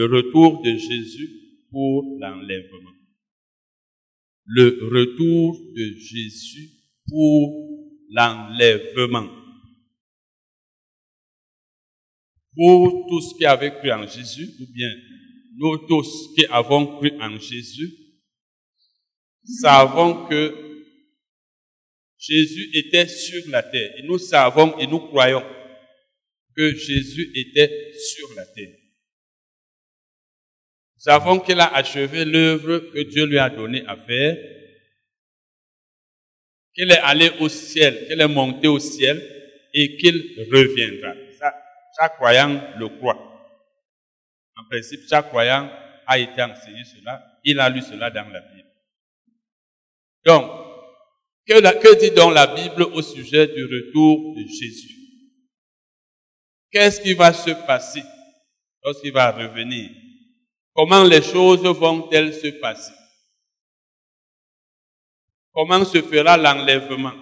le retour de Jésus pour l'enlèvement. Le retour de Jésus pour l'enlèvement. Pour tous qui avaient cru en Jésus, ou bien nous tous qui avons cru en Jésus, savons que Jésus était sur la terre. Et nous savons et nous croyons que Jésus était sur la terre. Savons qu'il a achevé l'œuvre que Dieu lui a donné à faire, qu'il est allé au ciel, qu'il est monté au ciel et qu'il reviendra. Ça, chaque croyant le croit. En principe, chaque croyant a été enseigné cela, il a lu cela dans la Bible. Donc, que, que dit donc la Bible au sujet du retour de Jésus? Qu'est-ce qui va se passer lorsqu'il va revenir? Comment les choses vont-elles se passer? Comment se fera l'enlèvement?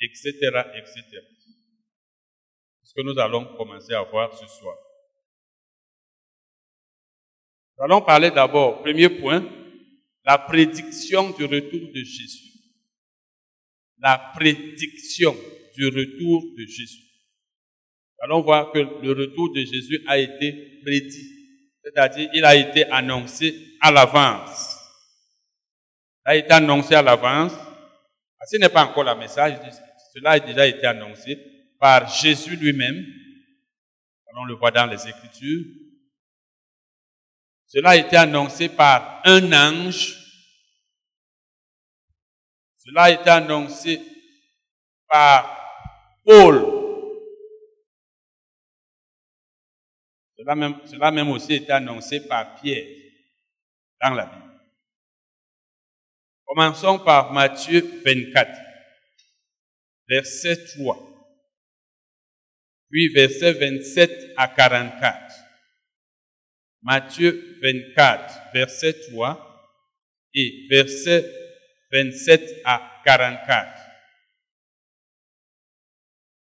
Etc. etc. Ce que nous allons commencer à voir ce soir? Nous allons parler d'abord, premier point, la prédiction du retour de Jésus. La prédiction du retour de Jésus. Allons voir que le retour de Jésus a été prédit. C'est-à-dire, il a été annoncé à l'avance. Il a été annoncé à l'avance. Ce n'est pas encore le message. Cela a déjà été annoncé par Jésus lui-même. On le voit dans les Écritures. Cela a été annoncé par un ange. Cela a été annoncé par Paul. Cela même, même aussi été annoncé par Pierre dans la Bible. Commençons par Matthieu 24, verset 3, puis verset 27 à 44. Matthieu 24, verset 3 et verset 27 à 44.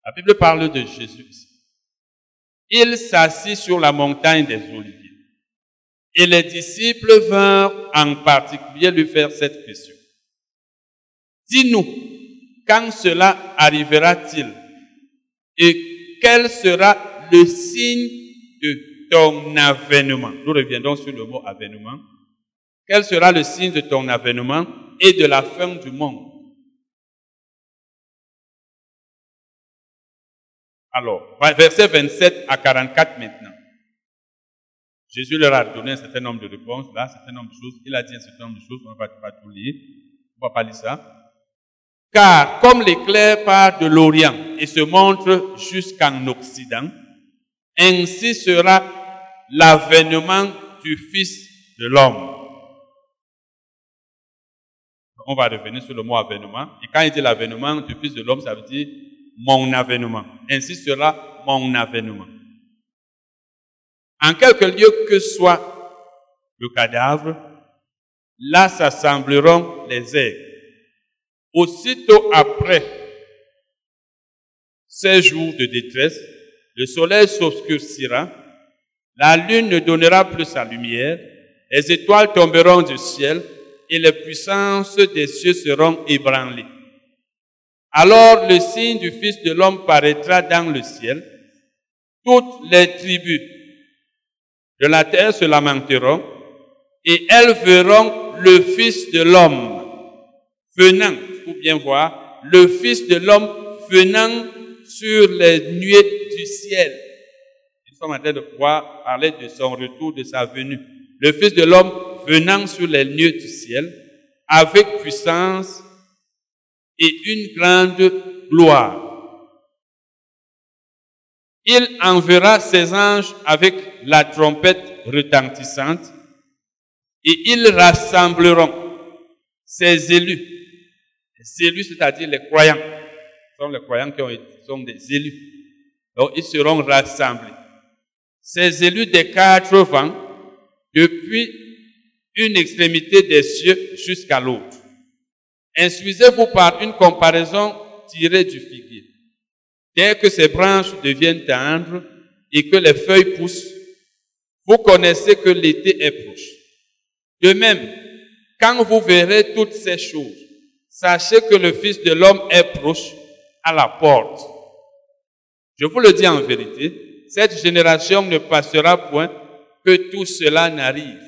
La Bible parle de Jésus. Il s'assit sur la montagne des Oliviers. Et les disciples vinrent en particulier lui faire cette question. Dis-nous, quand cela arrivera-t-il Et quel sera le signe de ton avènement? Nous reviendrons sur le mot avènement. Quel sera le signe de ton avènement et de la fin du monde? Alors, verset 27 à 44 maintenant. Jésus leur a donné un certain nombre de réponses, là, un certain nombre de choses. Il a dit un certain nombre de choses, on ne va pas tout lire. On ne va pas lire ça. Car comme l'éclair part de l'Orient et se montre jusqu'en Occident, ainsi sera l'avènement du Fils de l'homme. On va revenir sur le mot avènement. Et quand il dit l'avènement du Fils de l'homme, ça veut dire mon avènement. Ainsi sera mon avènement. En quelque lieu que soit le cadavre, là s'assembleront les aigles. Aussitôt après ces jours de détresse, le soleil s'obscurcira la lune ne donnera plus sa lumière, les étoiles tomberont du ciel et les puissances des cieux seront ébranlées. Alors le signe du Fils de l'homme paraîtra dans le ciel. Toutes les tribus de la terre se lamenteront et elles verront le Fils de l'homme venant, faut bien voir, le Fils de l'homme venant sur les nuées du ciel sommes en train de pouvoir parler de son retour, de sa venue. Le Fils de l'homme venant sur les lieux du ciel avec puissance et une grande gloire. Il enverra ses anges avec la trompette retentissante et ils rassembleront ses élus. Les élus, c'est-à-dire les croyants. Ce sont les croyants qui ont sont des élus. Donc, ils seront rassemblés ces élus des quatre vents, depuis une extrémité des cieux jusqu'à l'autre. Instruisez-vous par une comparaison tirée du figuier. Dès que ses branches deviennent tendres et que les feuilles poussent, vous connaissez que l'été est proche. De même, quand vous verrez toutes ces choses, sachez que le Fils de l'homme est proche à la porte. Je vous le dis en vérité, cette génération ne passera point que tout cela n'arrive.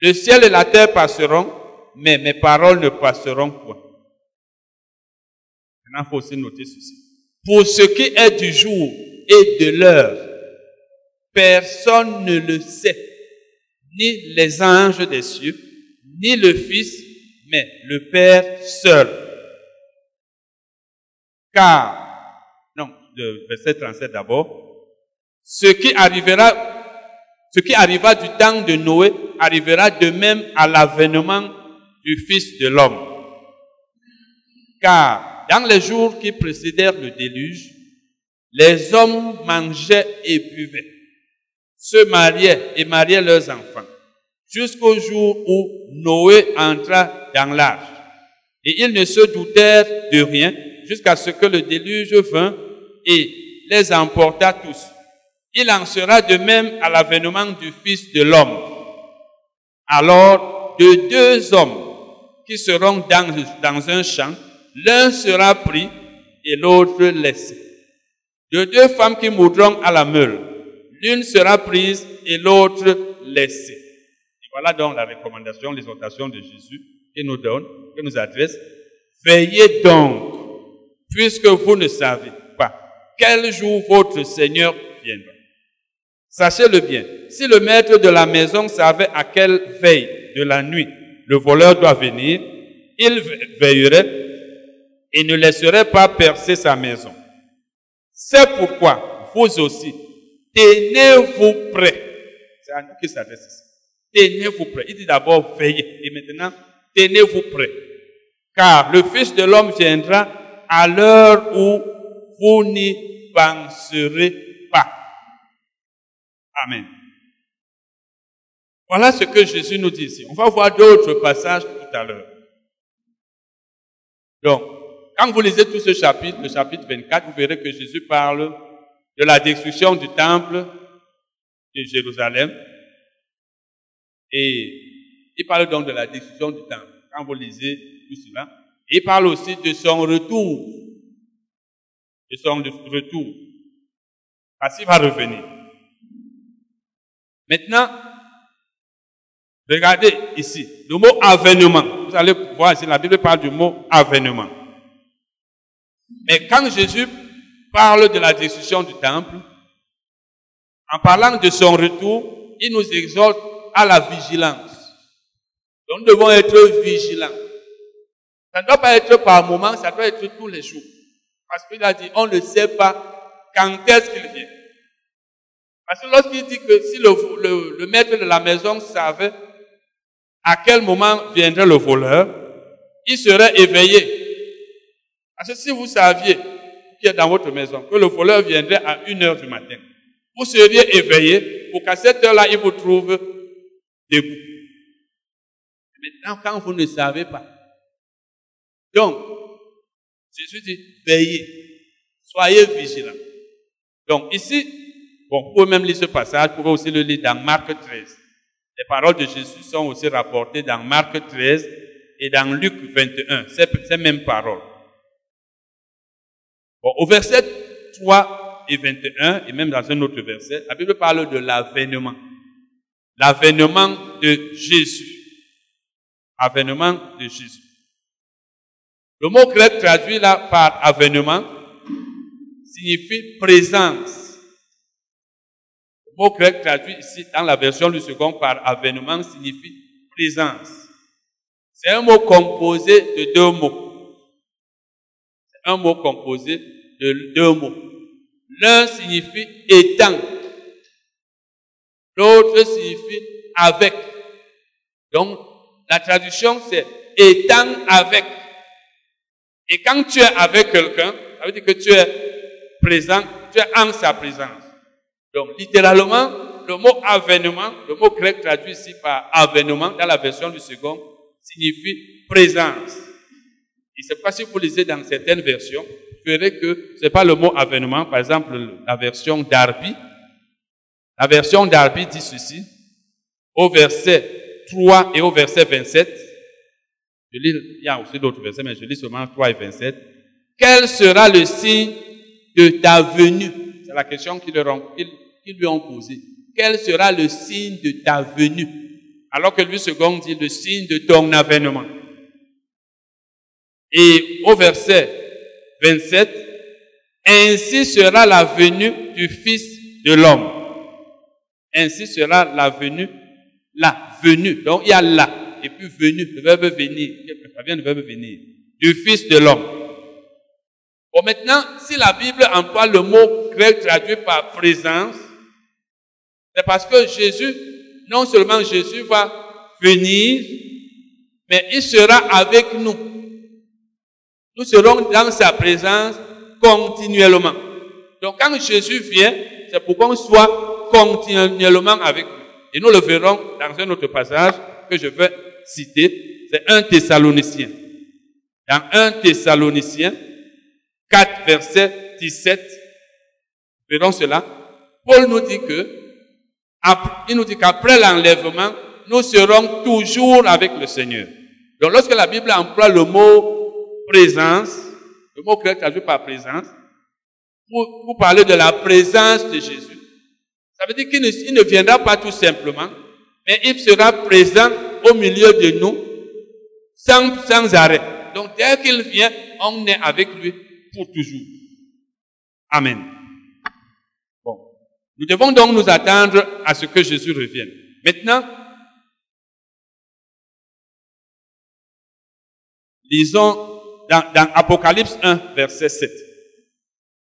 Le ciel et la terre passeront, mais mes paroles ne passeront point. Maintenant, il faut aussi noter ceci. Pour ce qui est du jour et de l'heure, personne ne le sait, ni les anges des cieux, ni le Fils, mais le Père seul. Car, non, le verset 37 d'abord, ce qui arrivera ce qui arriva du temps de Noé arrivera de même à l'avènement du Fils de l'homme. Car dans les jours qui précédèrent le déluge, les hommes mangeaient et buvaient, se mariaient et mariaient leurs enfants, jusqu'au jour où Noé entra dans l'arche. Et ils ne se doutèrent de rien jusqu'à ce que le déluge vint et les emporta tous. Il en sera de même à l'avènement du Fils de l'homme. Alors, de deux hommes qui seront dans, dans un champ, l'un sera pris et l'autre laissé. De deux femmes qui mourront à la meule, l'une sera prise et l'autre laissée. Et voilà donc la recommandation, l'exhortation de Jésus qui nous donne, qui nous adresse. Veillez donc, puisque vous ne savez pas quel jour votre Seigneur viendra. Sachez-le bien, si le maître de la maison savait à quelle veille de la nuit le voleur doit venir, il veillerait et ne laisserait pas percer sa maison. C'est pourquoi vous aussi, tenez-vous prêts. C'est à nous qui s'adresse ici. Tenez-vous prêts. Il dit d'abord veillez et maintenant tenez-vous prêts. Car le Fils de l'homme viendra à l'heure où vous n'y penserez Amen. Voilà ce que Jésus nous dit ici. On va voir d'autres passages tout à l'heure. Donc, quand vous lisez tout ce chapitre, le chapitre 24, vous verrez que Jésus parle de la destruction du temple de Jérusalem. Et il parle donc de la destruction du temple. Quand vous lisez tout cela, il parle aussi de son retour. De son retour. Parce qu'il va revenir. Maintenant, regardez ici, le mot avènement. Vous allez voir ici, la Bible parle du mot avènement. Mais quand Jésus parle de la destruction du temple, en parlant de son retour, il nous exhorte à la vigilance. Donc nous devons être vigilants. Ça ne doit pas être par moment, ça doit être tous les jours. Parce qu'il a dit, on ne sait pas quand est-ce qu'il vient. Parce que lorsqu'il dit que si le, le, maître de la maison savait à quel moment viendrait le voleur, il serait éveillé. Parce que si vous saviez, qui est dans votre maison, que le voleur viendrait à une heure du matin, vous seriez éveillé pour qu'à cette heure-là, il vous trouve debout. Maintenant, quand vous ne savez pas, donc, Jésus dit, veillez, soyez vigilants. Donc, ici, Bon, vous pouvez même lire ce passage, vous pouvez aussi le lire dans Marc 13. Les paroles de Jésus sont aussi rapportées dans Marc 13 et dans Luc 21, ces, mêmes paroles. Au verset 3 et 21, et même dans un autre verset, la Bible parle de l'avènement. L'avènement de Jésus. Avènement de Jésus. Le mot grec traduit là par avènement signifie présence mot grec traduit ici dans la version du second par avènement signifie présence. C'est un mot composé de deux mots. C'est un mot composé de deux mots. L'un signifie étant. L'autre signifie avec. Donc, la traduction c'est étant avec. Et quand tu es avec quelqu'un, ça veut dire que tu es présent, tu es en sa présence. Donc, littéralement, le mot avènement, le mot grec traduit ici par avènement, dans la version du second, signifie présence. Et c'est pas si vous lisez dans certaines versions, vous verrez que c'est pas le mot avènement, par exemple, la version Darby, La version d'Arbi dit ceci, au verset 3 et au verset 27. Je lis, il y a aussi d'autres versets, mais je lis seulement 3 et 27. Quel sera le signe de ta venue? C'est la question qu'ils lui ont posée. Quel sera le signe de ta venue? Alors que lui second dit le signe de ton avènement. Et au verset 27, ainsi sera la venue du Fils de l'homme. Ainsi sera la venue, la venue. Donc il y a la, et puis venue, le verbe venir, ça vient du verbe venir, du Fils de l'homme. Bon, maintenant, si la Bible emploie le mot grec traduit par présence, c'est parce que Jésus, non seulement Jésus va venir, mais il sera avec nous. Nous serons dans sa présence continuellement. Donc quand Jésus vient, c'est pour qu'on soit continuellement avec lui. Et nous le verrons dans un autre passage que je vais citer. C'est un Thessalonicien. Dans un Thessalonicien, 4 verset 17, verrons cela. Paul nous dit que, il nous dit qu'après l'enlèvement, nous serons toujours avec le Seigneur. Donc lorsque la Bible emploie le mot présence, le mot grec traduit par présence, pour, parler de la présence de Jésus. Ça veut dire qu'il ne, viendra pas tout simplement, mais il sera présent au milieu de nous sans, sans arrêt. Donc dès qu'il vient, on est avec lui pour toujours. Amen. Nous devons donc nous attendre à ce que Jésus revienne. Maintenant, lisons dans, Apocalypse 1, verset 7.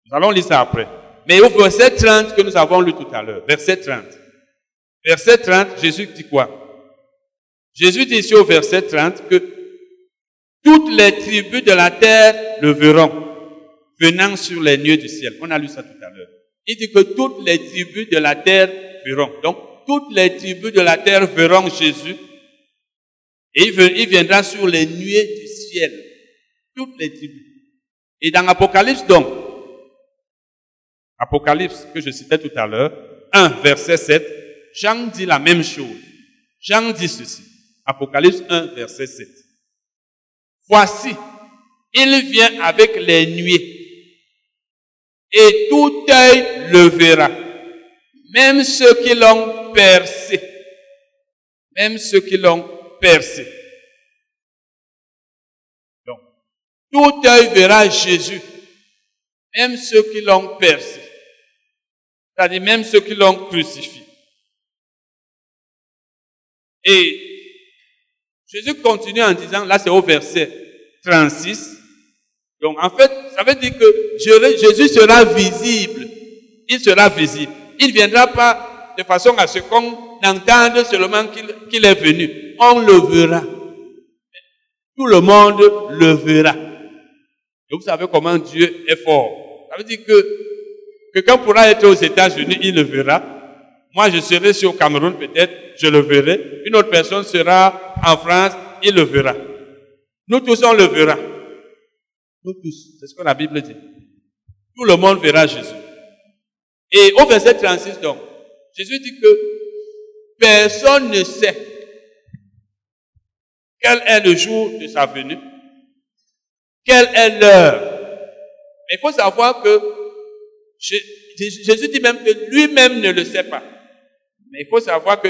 Nous allons lire ça après. Mais au verset 30 que nous avons lu tout à l'heure, verset 30. Verset 30, Jésus dit quoi? Jésus dit ici au verset 30 que toutes les tribus de la terre le verront, venant sur les nuées du ciel. On a lu ça tout à l'heure. Il dit que toutes les tribus de la terre verront. Donc, toutes les tribus de la terre verront Jésus. Et il viendra sur les nuées du ciel toutes les tribus. Et dans Apocalypse donc, Apocalypse que je citais tout à l'heure, 1 verset 7, Jean dit la même chose. Jean dit ceci. Apocalypse 1 verset 7. Voici, il vient avec les nuées et tout œil le verra, même ceux qui l'ont percé, même ceux qui l'ont percé. Tout œil verra Jésus, même ceux qui l'ont percé, c'est-à-dire même ceux qui l'ont crucifié. Et Jésus continue en disant, là c'est au verset 36, donc en fait, ça veut dire que Jésus sera visible. Il sera visible. Il ne viendra pas de façon à ce qu'on entende seulement qu'il est venu. On le verra. Tout le monde le verra vous savez comment Dieu est fort. Ça veut dire que quelqu'un pourra être aux États-Unis, il le verra. Moi, je serai sur Cameroun peut-être, je le verrai. Une autre personne sera en France, il le verra. Nous tous, on le verra. Nous tous. C'est ce que la Bible dit. Tout le monde verra Jésus. Et au verset 36, donc, Jésus dit que personne ne sait quel est le jour de sa venue quelle est l'heure Il faut savoir que Jésus dit même que lui-même ne le sait pas. Mais il faut savoir que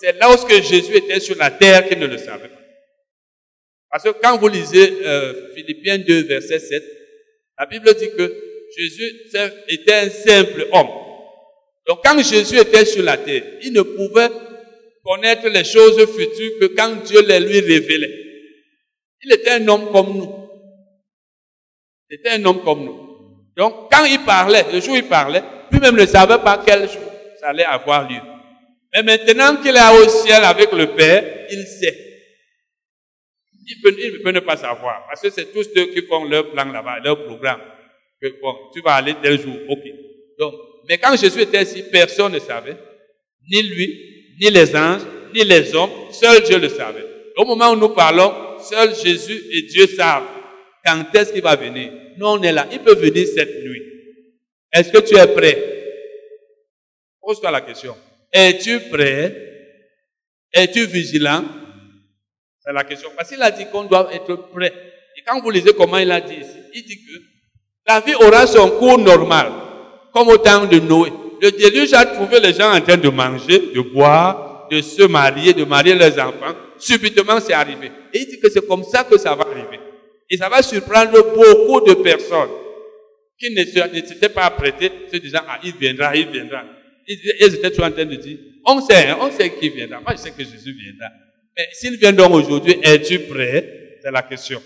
c'est lorsque Jésus était sur la terre qu'il ne le savait pas. Parce que quand vous lisez euh, Philippiens 2, verset 7, la Bible dit que Jésus était un simple homme. Donc quand Jésus était sur la terre, il ne pouvait connaître les choses futures que quand Dieu les lui révélait. Il était un homme comme nous. C'était un homme comme nous. Donc, quand il parlait, le jour où il parlait, lui-même ne savait pas quel jour ça allait avoir lieu. Mais maintenant qu'il est au ciel avec le Père, il sait. Il peut, ne pas savoir. Parce que c'est tous ceux qui font leur plan là-bas, leur programme. Tu vas aller tel jour. Donc, mais quand Jésus était ici, personne ne savait. Ni lui, ni les anges, ni les hommes. Seul Dieu le savait. Au moment où nous parlons, seul Jésus et Dieu savent. Quand est-ce qu'il va venir Nous, on est là. Il peut venir cette nuit. Est-ce que tu es prêt? Pose-toi la question. Es-tu prêt? Es-tu vigilant? C'est la question. Parce qu'il a dit qu'on doit être prêt. Et quand vous lisez comment il a dit ici, il dit que la vie aura son cours normal, comme au temps de Noé. Le déluge a trouvé les gens en train de manger, de boire, de se marier, de marier leurs enfants. Subitement, c'est arrivé. Et il dit que c'est comme ça que ça va arriver. Et ça va surprendre beaucoup de personnes qui ne s'étaient pas apprêtées, se disant, ah, il viendra, il viendra. Ils étaient toujours en train de dire, on sait, hein, on sait qui viendra. Moi, je sais que Jésus viendra. Mais s'il vient donc aujourd'hui, es-tu prêt? C'est la question.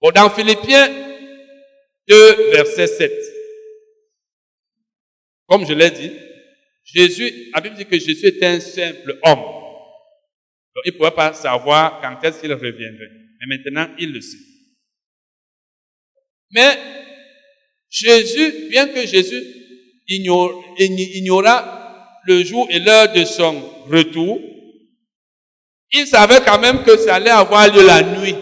Bon, dans Philippiens 2, verset 7. Comme je l'ai dit, Jésus, la Bible dit que Jésus est un simple homme. Donc, il ne pouvait pas savoir quand est-ce qu'il reviendrait. Mais maintenant, il le sait. Mais Jésus, bien que Jésus ignora le jour et l'heure de son retour, il savait quand même que ça allait avoir lieu la nuit.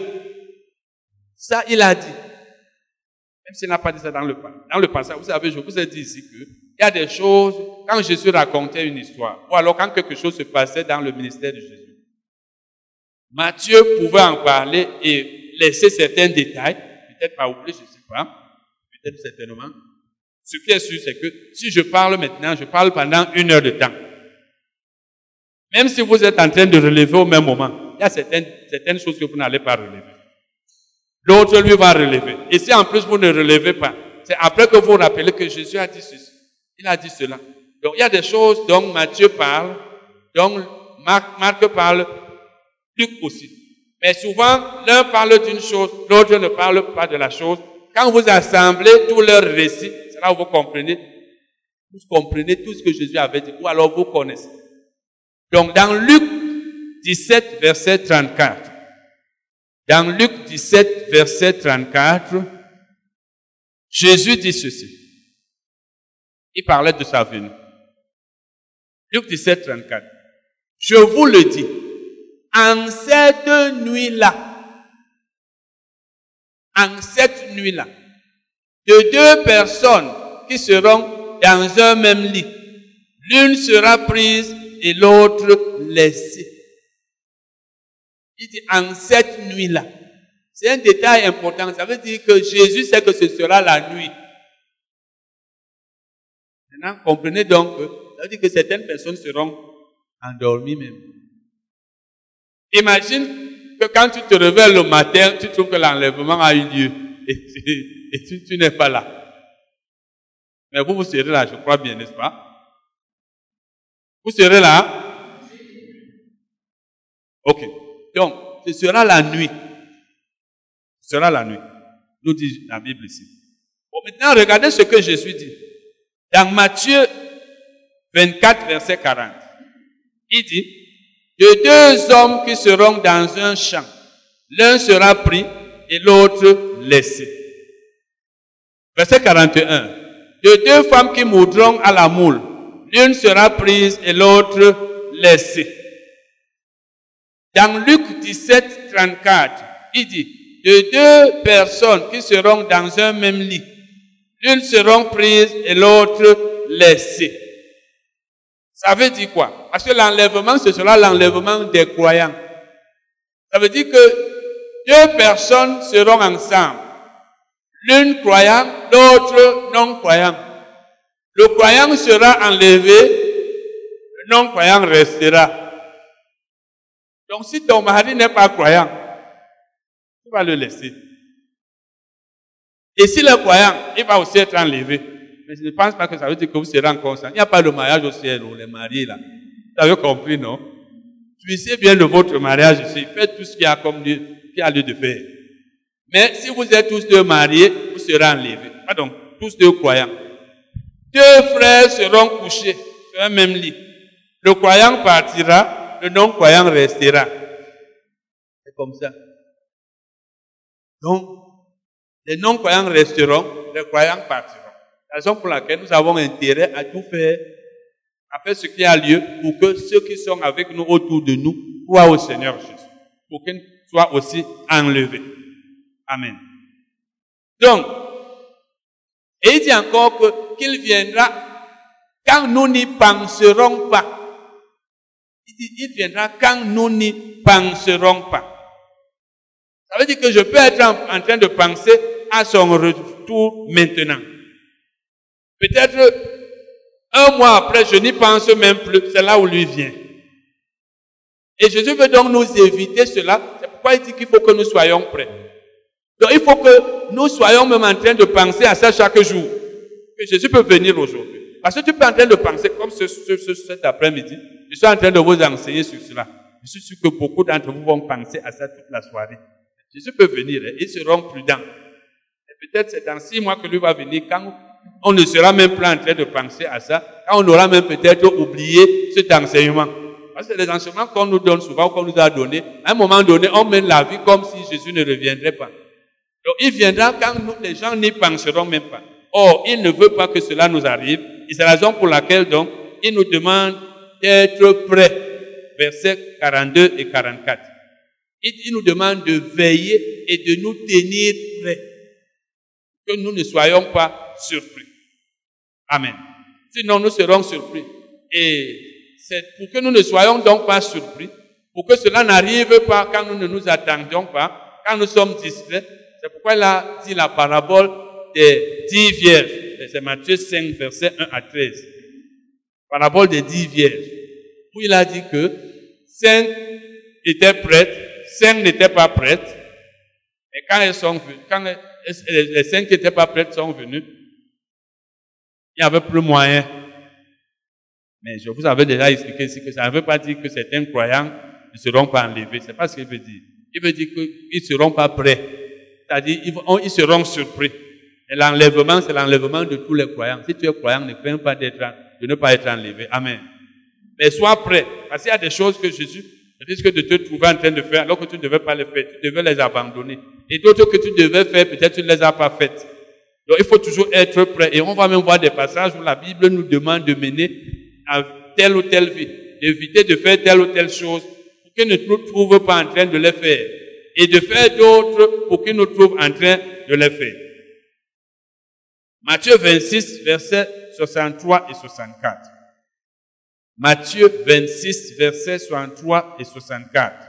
Ça, il a dit. Même s'il n'a pas dit ça dans le, dans le passé, vous savez, je vous ai dit ici que il y a des choses, quand Jésus racontait une histoire, ou alors quand quelque chose se passait dans le ministère de Jésus, Matthieu pouvait en parler et laisser certains détails, peut-être pas oublier, je ne sais pas, peut-être certainement. Ce qui est sûr, c'est que si je parle maintenant, je parle pendant une heure de temps. Même si vous êtes en train de relever au même moment, il y a certaines, choses que vous n'allez pas relever. L'autre, lui, va relever. Et si en plus vous ne relevez pas, c'est après que vous rappelez que Jésus a dit ceci. Il a dit cela. Donc, il y a des choses dont Matthieu parle, dont Marc, Marc parle, Luc aussi. Mais souvent, l'un parle d'une chose, l'autre ne parle pas de la chose. Quand vous assemblez tous leurs récits, c'est là où vous comprenez, vous comprenez tout ce que Jésus avait dit, ou alors vous connaissez. Donc, dans Luc 17, verset 34, dans Luc 17, verset 34, Jésus dit ceci. Il parlait de sa venue. Luc 17, 34. Je vous le dis, en cette nuit-là, en cette nuit-là, de deux personnes qui seront dans un même lit, l'une sera prise et l'autre laissée. Il dit en cette nuit-là. C'est un détail important. Ça veut dire que Jésus sait que ce sera la nuit. Maintenant, comprenez donc que ça veut dire que certaines personnes seront endormies même. Imagine que quand tu te réveilles le matin, tu trouves que l'enlèvement a eu lieu et tu, n'es pas là. Mais vous, vous serez là, je crois bien, n'est-ce pas? Vous serez là? Ok. Donc, ce sera la nuit. Ce sera la nuit. Nous dit la Bible ici. Bon, maintenant, regardez ce que Jésus dit. Dans Matthieu 24, verset 40. Il dit, de deux hommes qui seront dans un champ, l'un sera pris et l'autre laissé. Verset 41. De deux femmes qui moudront à la moule, l'une sera prise et l'autre laissée. Dans Luc 17, 34, il dit, de deux personnes qui seront dans un même lit, l'une seront prises et l'autre laissée. Ça veut dire quoi? Parce que l'enlèvement, ce sera l'enlèvement des croyants. Ça veut dire que deux personnes seront ensemble. L'une croyant, l'autre non croyant. Le croyant sera enlevé, le non croyant restera. Donc si ton mari n'est pas croyant, tu vas le laisser. Et s'il est croyant, il va aussi être enlevé. Mais je ne pense pas que ça veut dire que vous serez en conscience. Il n'y a pas de mariage au ciel, ou les mariés là. Vous avez compris, non? Jouissez bien de votre mariage ici. Faites tout ce qu'il y a comme lieu, lieu de faire. Mais si vous êtes tous deux mariés, vous serez enlevés. Pardon, tous deux croyants. Deux frères seront couchés sur un même lit. Le croyant partira, le non-croyant restera. C'est comme ça. Donc, les non-croyants resteront, les croyants partiront. La raison pour laquelle nous avons intérêt à tout faire, à faire ce qui a lieu pour que ceux qui sont avec nous autour de nous croient au Seigneur Jésus. Pour qu'ils soient aussi enlevés. Amen. Donc, et il dit encore qu'il viendra quand nous n'y penserons pas. Il dit, il viendra quand nous n'y penserons pas. Ça veut dire que je peux être en, train de penser à son retour maintenant. Peut-être un mois après, je n'y pense même plus. C'est là où lui vient. Et Jésus veut donc nous éviter cela. C'est pourquoi il dit qu'il faut que nous soyons prêts. Il faut que nous soyons même en train de penser à ça chaque jour. Que Jésus peut venir aujourd'hui. Parce que tu peux en train de penser, comme ce, cet après-midi, je suis en train de vous enseigner sur cela. Je suis sûr que beaucoup d'entre vous vont penser à ça toute la soirée. Jésus peut venir, hein, ils seront prudents. Et peut-être c'est dans six mois que lui va venir, quand on ne sera même plus en train de penser à ça, quand on aura même peut-être oublié cet enseignement. Parce que les enseignements qu'on nous donne souvent, qu'on nous a donné, à un moment donné, on mène la vie comme si Jésus ne reviendrait pas. Donc il viendra quand nous, les gens n'y penseront même pas. Or, il ne veut pas que cela nous arrive. Et c'est la raison pour laquelle, donc, il nous demande d'être prêts. Versets 42 et 44. Il nous demande de veiller et de nous tenir prêts. Que nous ne soyons pas surpris. Amen. Sinon, nous serons surpris. Et c'est pour que nous ne soyons donc pas surpris, pour que cela n'arrive pas quand nous ne nous attendions pas, quand nous sommes distraits. C'est pourquoi il a dit la parabole des dix vierges. C'est Matthieu 5, verset 1 à 13. Parabole des dix vierges. Où il a dit que cinq étaient prêtes, cinq n'étaient pas prêtes. Et quand elles sont venues, quand les cinq qui n'étaient pas prêtes sont venues, il n'y avait plus moyen. Mais je vous avais déjà expliqué ici que ça ne veut pas dire que certains croyants ne seront pas enlevés. C'est pas ce qu'il veut dire. Il veut dire qu'ils ne seront pas prêts. C'est-à-dire, ils, seront surpris. Et l'enlèvement, c'est l'enlèvement de tous les croyants. Si tu es croyant, ne crains pas d'être, de ne pas être enlevé. Amen. Mais sois prêt. Parce qu'il y a des choses que Jésus risque de te trouver en train de faire alors que tu ne devais pas les faire. Tu devais les abandonner. Et d'autres que tu devais faire, peut-être tu ne les as pas faites. Donc il faut toujours être prêt. Et on va même voir des passages où la Bible nous demande de mener à telle ou telle vie, d'éviter de faire telle ou telle chose pour qu'ils ne nous trouvent pas en train de les faire. Et de faire d'autres pour qu'ils nous trouvent en train de les faire. Matthieu 26, versets 63 et 64. Matthieu 26, versets 63 et 64.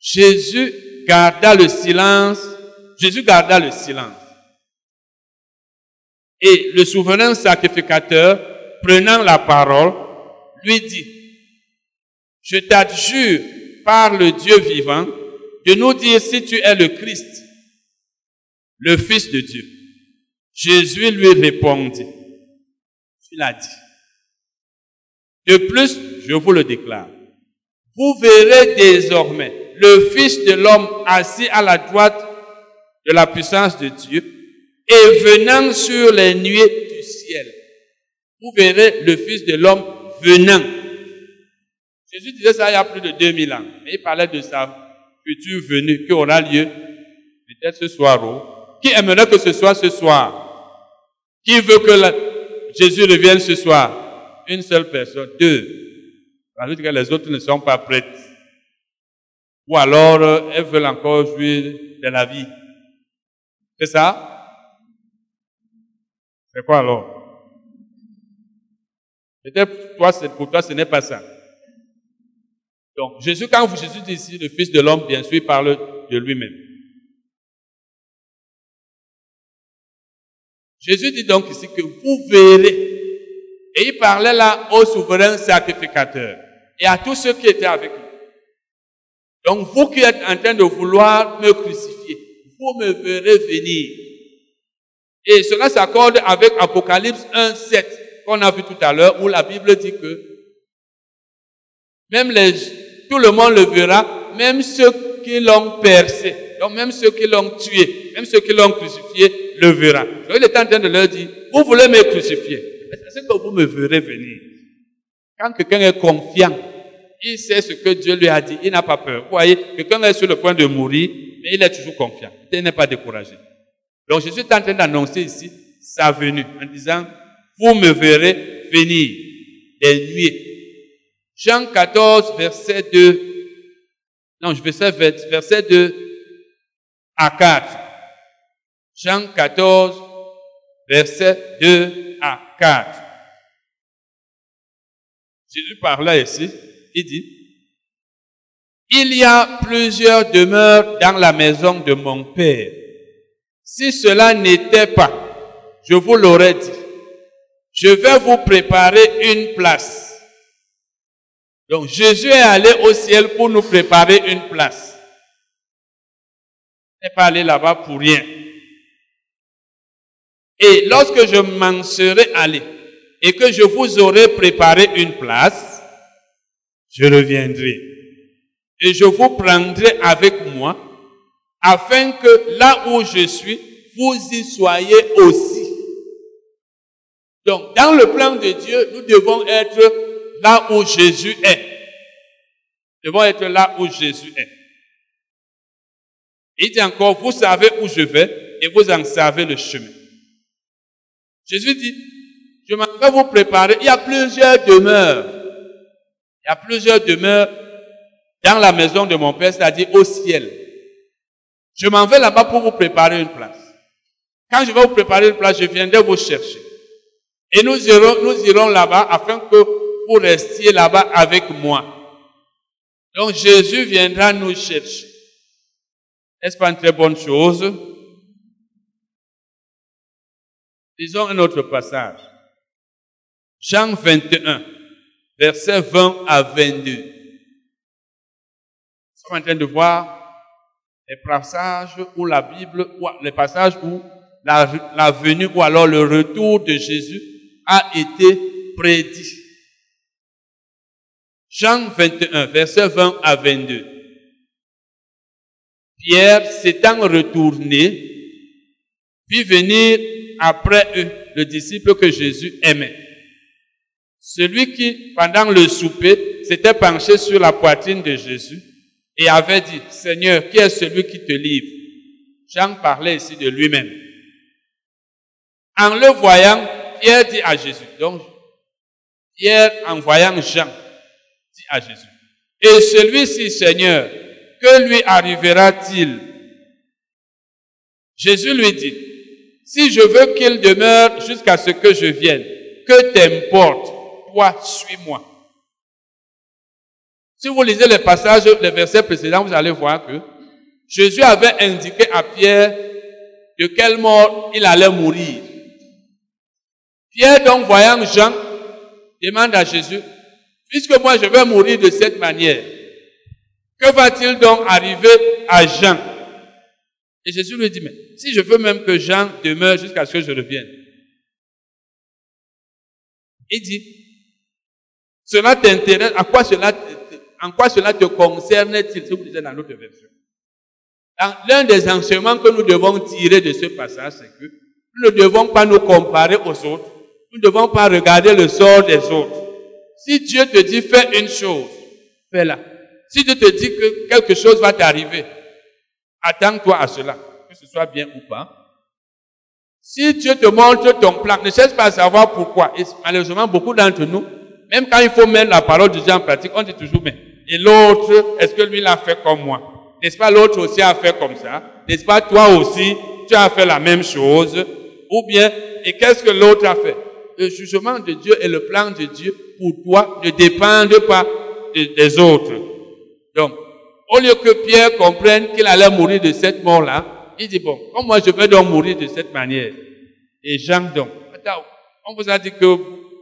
Jésus garda le silence. Jésus garda le silence. Et le souverain sacrificateur, prenant la parole, lui dit, je t'adjure par le Dieu vivant de nous dire si tu es le Christ, le Fils de Dieu. Jésus lui répondit, tu l'as dit. De plus, je vous le déclare, vous verrez désormais le Fils de l'homme assis à la droite de la puissance de Dieu et venant sur les nuées du ciel. Vous verrez le Fils de l'homme venant. Jésus disait ça il y a plus de 2000 ans, mais il parlait de sa future venue qui aura lieu peut-être ce soir. Oh. Qui aimerait que ce soit ce soir Qui veut que Jésus revienne ce soir Une seule personne. Deux. Parce que les autres ne sont pas prêtes. Ou alors, euh, elles veulent encore jouir de la vie. C'est ça? C'est quoi alors? Peut-être toi, pour toi, ce n'est pas ça. Donc, Jésus, quand vous, Jésus dit ici, le Fils de l'homme, bien sûr, il parle de lui-même. Jésus dit donc ici que vous verrez. Et il parlait là au souverain sacrificateur et à tous ceux qui étaient avec lui. Donc vous qui êtes en train de vouloir me crucifier, vous me verrez venir. Et cela s'accorde avec Apocalypse 1, 7 qu'on a vu tout à l'heure où la Bible dit que même les, tout le monde le verra, même ceux qui l'ont percé, donc même ceux qui l'ont tué, même ceux qui l'ont crucifié, le verra. Donc il est en train de leur dire, vous voulez me crucifier. C'est que vous me verrez venir. Quand quelqu'un est confiant, il sait ce que Dieu lui a dit, il n'a pas peur. Vous voyez, quelqu'un est sur le point de mourir, mais il est toujours confiant. Il n'est pas découragé. Donc Jésus est en train d'annoncer ici sa venue en disant, vous me verrez venir des nuits. Jean 14, verset 2. Non, je vais faire verset 2 à 4. Jean 14, versets 2 à 4. Jésus parlait ici, il dit, il y a plusieurs demeures dans la maison de mon Père. Si cela n'était pas, je vous l'aurais dit. Je vais vous préparer une place. Donc Jésus est allé au ciel pour nous préparer une place. Il n'est pas allé là-bas pour rien. Et lorsque je m'en serai allé et que je vous aurai préparé une place, je reviendrai. Et je vous prendrai avec moi afin que là où je suis, vous y soyez aussi. Donc, dans le plan de Dieu, nous devons être là où Jésus est. Nous devons être là où Jésus est. Il dit encore, vous savez où je vais et vous en savez le chemin. Jésus dit, je m'en vais vous préparer. Il y a plusieurs demeures. Il y a plusieurs demeures dans la maison de mon Père, c'est-à-dire au ciel. Je m'en vais là-bas pour vous préparer une place. Quand je vais vous préparer une place, je viendrai vous chercher. Et nous irons, nous irons là-bas afin que restiez là-bas avec moi. Donc Jésus viendra nous chercher. Est-ce pas une très bonne chose? Disons un autre passage. Jean 21, versets 20 à 22. Nous sommes en train de voir les passages où la Bible, ou les passages où la venue ou alors le retour de Jésus a été prédit. Jean 21, versets 20 à 22. Pierre s'étant retourné, puis venir après eux le disciple que Jésus aimait. Celui qui, pendant le souper, s'était penché sur la poitrine de Jésus et avait dit, Seigneur, qui est celui qui te livre? Jean parlait ici de lui-même. En le voyant, Pierre dit à Jésus, donc Pierre, en voyant Jean, Jésus, et celui-ci, Seigneur, que lui arrivera-t-il? Jésus lui dit, si je veux qu'il demeure jusqu'à ce que je vienne, que t'importe, toi, suis-moi. Si vous lisez les passages, les versets précédents, vous allez voir que Jésus avait indiqué à Pierre de quelle mort il allait mourir. Pierre, donc, voyant Jean, demande à Jésus, puisque moi je vais mourir de cette manière, que va-t-il donc arriver à Jean? Et Jésus lui dit, mais si je veux même que Jean demeure jusqu'à ce que je revienne. Il dit, cela t'intéresse, à quoi cela, en quoi cela te concerne-t-il, si vous lisez dans l'autre version. L'un des enseignements que nous devons tirer de ce passage, c'est que nous ne devons pas nous comparer aux autres. Nous ne devons pas regarder le sort des autres. Si Dieu te dit fais une chose, fais-la. Si Dieu te dit que quelque chose va t'arriver, attends-toi à cela, que ce soit bien ou pas. Si Dieu te montre ton plan, ne cherche pas à savoir pourquoi. Malheureusement, beaucoup d'entre nous, même quand il faut mettre la parole de Dieu en pratique, on dit toujours, mais, et l'autre, est-ce que lui l'a fait comme moi? N'est-ce pas l'autre aussi a fait comme ça? N'est-ce pas toi aussi, tu as fait la même chose? Ou bien, et qu'est-ce que l'autre a fait? Le jugement de Dieu et le plan de Dieu pour toi ne dépendent pas des autres. Donc, au lieu que Pierre comprenne qu'il allait mourir de cette mort-là, il dit, bon, comme moi je vais donc mourir de cette manière. Et Jean donc, on vous a dit que,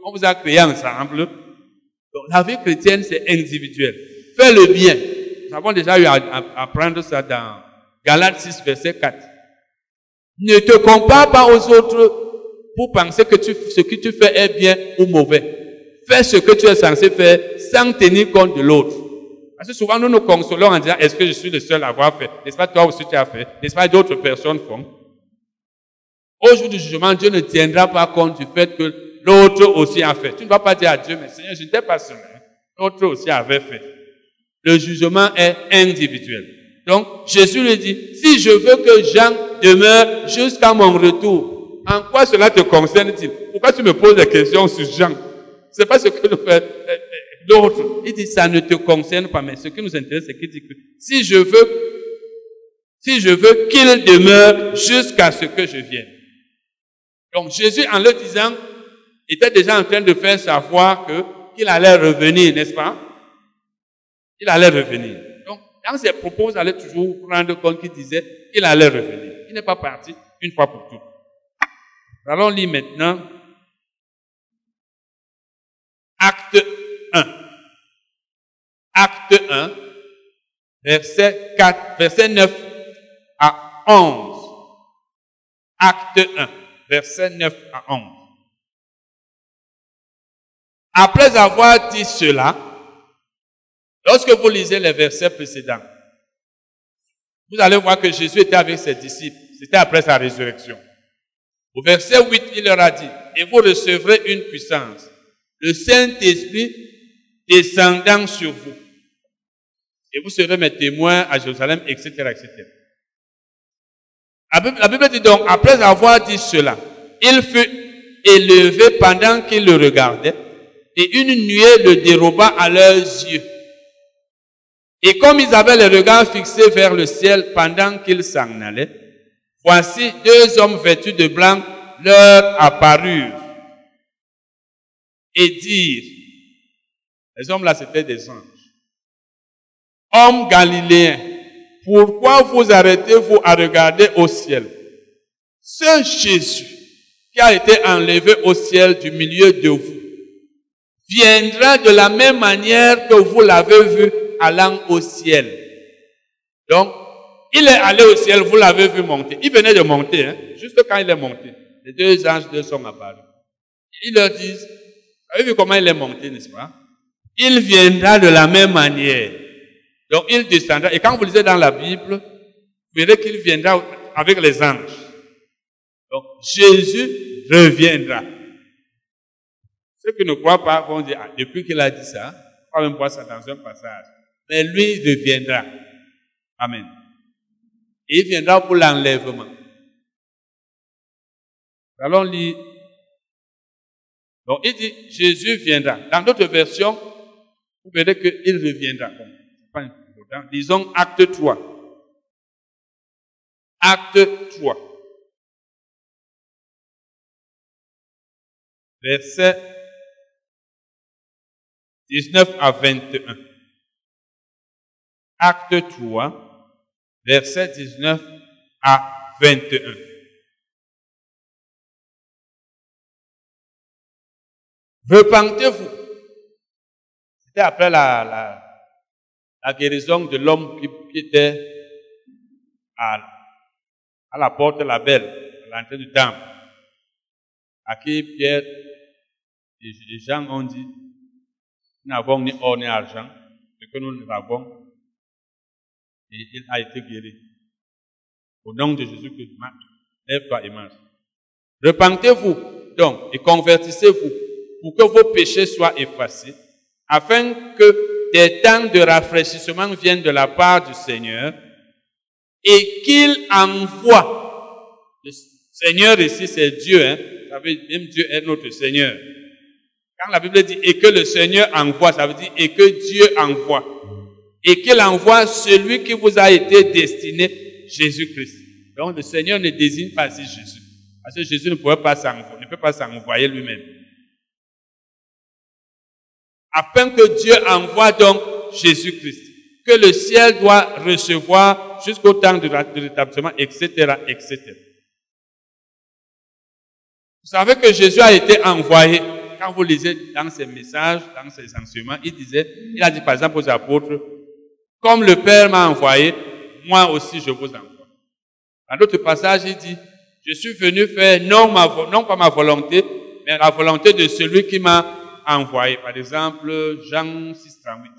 on vous a créé ensemble. Donc, la vie chrétienne, c'est individuel. Fais le bien. Nous avons déjà eu à, apprendre ça dans Galates 6, verset 4. Ne te compare pas aux autres pour penser que ce que tu fais est bien ou mauvais. Fais ce que tu es censé faire sans tenir compte de l'autre. Parce que souvent, nous nous consolons en disant, est-ce que je suis le seul à avoir fait? N'est-ce pas toi aussi tu as fait? N'est-ce pas d'autres personnes font? Au jour du jugement, Dieu ne tiendra pas compte du fait que l'autre aussi a fait. Tu ne vas pas dire à Dieu, mais Seigneur, je n'étais pas seul. L'autre aussi avait fait. Le jugement est individuel. Donc, Jésus lui dit, si je veux que Jean demeure jusqu'à mon retour, en quoi cela te concerne-t-il? Pourquoi tu me poses des questions sur Jean? C'est pas ce que nous faisons l'autre. Il dit, ça ne te concerne pas, mais ce qui nous intéresse, c'est qu'il dit que si je veux, si je veux qu'il demeure jusqu'à ce que je vienne. Donc Jésus, en le disant, était déjà en train de faire savoir que qu'il allait revenir, n'est-ce pas? Il allait revenir. Donc, dans ses propos, vous allez toujours prendre compte qu'il disait qu'il allait revenir. Il n'est pas parti une fois pour toutes. Allons lire maintenant Acte 1. Acte 1, verset 4, verset 9 à 11. Acte 1, verset 9 à 11. Après avoir dit cela, lorsque vous lisez les versets précédents, vous allez voir que Jésus était avec ses disciples. C'était après sa résurrection. Au verset 8, il leur a dit, et vous recevrez une puissance, le Saint-Esprit descendant sur vous. Et vous serez mes témoins à Jérusalem, etc., etc. La Bible dit donc, après avoir dit cela, il fut élevé pendant qu'il le regardait, et une nuée le déroba à leurs yeux. Et comme ils avaient les regards fixés vers le ciel pendant qu'ils s'en allaient, voici deux hommes vêtus de blanc leur apparurent et dirent, les hommes là c'était des anges, hommes galiléens, pourquoi vous arrêtez-vous à regarder au ciel? Ce Jésus qui a été enlevé au ciel du milieu de vous viendra de la même manière que vous l'avez vu allant au ciel. Donc, il est allé au ciel, vous l'avez vu monter. Il venait de monter, hein, juste quand il est monté. Les deux anges deux sont apparus. Ils leur disent, vous avez vu comment il est monté, n'est-ce pas? Il viendra de la même manière. Donc il descendra. Et quand vous lisez dans la Bible, vous verrez qu'il viendra avec les anges. Donc Jésus reviendra. Ceux qui ne croient pas vont dire, ah, depuis qu'il a dit ça, pas même voir ça dans un passage. Mais lui reviendra. Amen. Et il viendra pour l'enlèvement. Allons lire. Donc il dit, Jésus viendra. Dans d'autres versions, vous verrez qu'il reviendra. Pas important. Disons acte 3. Acte 3. Verset 19 à 21. Acte 3, verset 19 à 21. Repentez-vous. C'était après la, la, guérison de l'homme qui, était à, à, la porte de la belle, à l'entrée du temple, à qui Pierre et Jean ont dit, nous n'avons ni or ni argent, ce que nous avons, et il a été guéri. Au nom de Jésus-Christ, lève-toi et marche. Repentez-vous donc et convertissez-vous pour que vos péchés soient effacés, afin que des temps de rafraîchissement viennent de la part du Seigneur et qu'il envoie. Le Seigneur ici, c'est Dieu, hein. même Dieu est notre Seigneur. Quand la Bible dit et que le Seigneur envoie, ça veut dire et que Dieu envoie. Et qu'il envoie celui qui vous a été destiné, Jésus-Christ. Donc le Seigneur ne désigne pas si Jésus. Parce que Jésus ne, pourrait pas ne peut pas s'envoyer lui-même. Afin que Dieu envoie donc Jésus-Christ. Que le ciel doit recevoir jusqu'au temps de rétablissement, etc., etc. Vous savez que Jésus a été envoyé quand vous lisez dans ses messages, dans ses enseignements, il disait, il a dit par exemple aux apôtres, comme le Père m'a envoyé, moi aussi je vous envoie. Dans d'autres passages, il dit, je suis venu faire non, non pas ma volonté, mais la volonté de celui qui m'a envoyé. Par exemple, Jean 6, 38.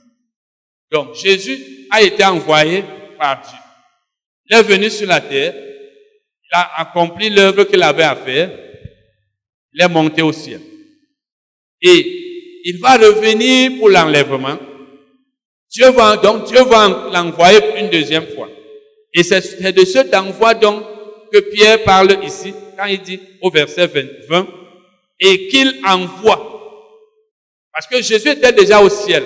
Donc, Jésus a été envoyé par Dieu. Il est venu sur la terre, il a accompli l'œuvre qu'il avait à faire, il est monté au ciel. Et il va revenir pour l'enlèvement. Dieu va, donc Dieu va l'envoyer une deuxième fois. Et c'est de cet envoi donc que Pierre parle ici, quand il dit au verset 20, et qu'il envoie. Parce que Jésus était déjà au ciel.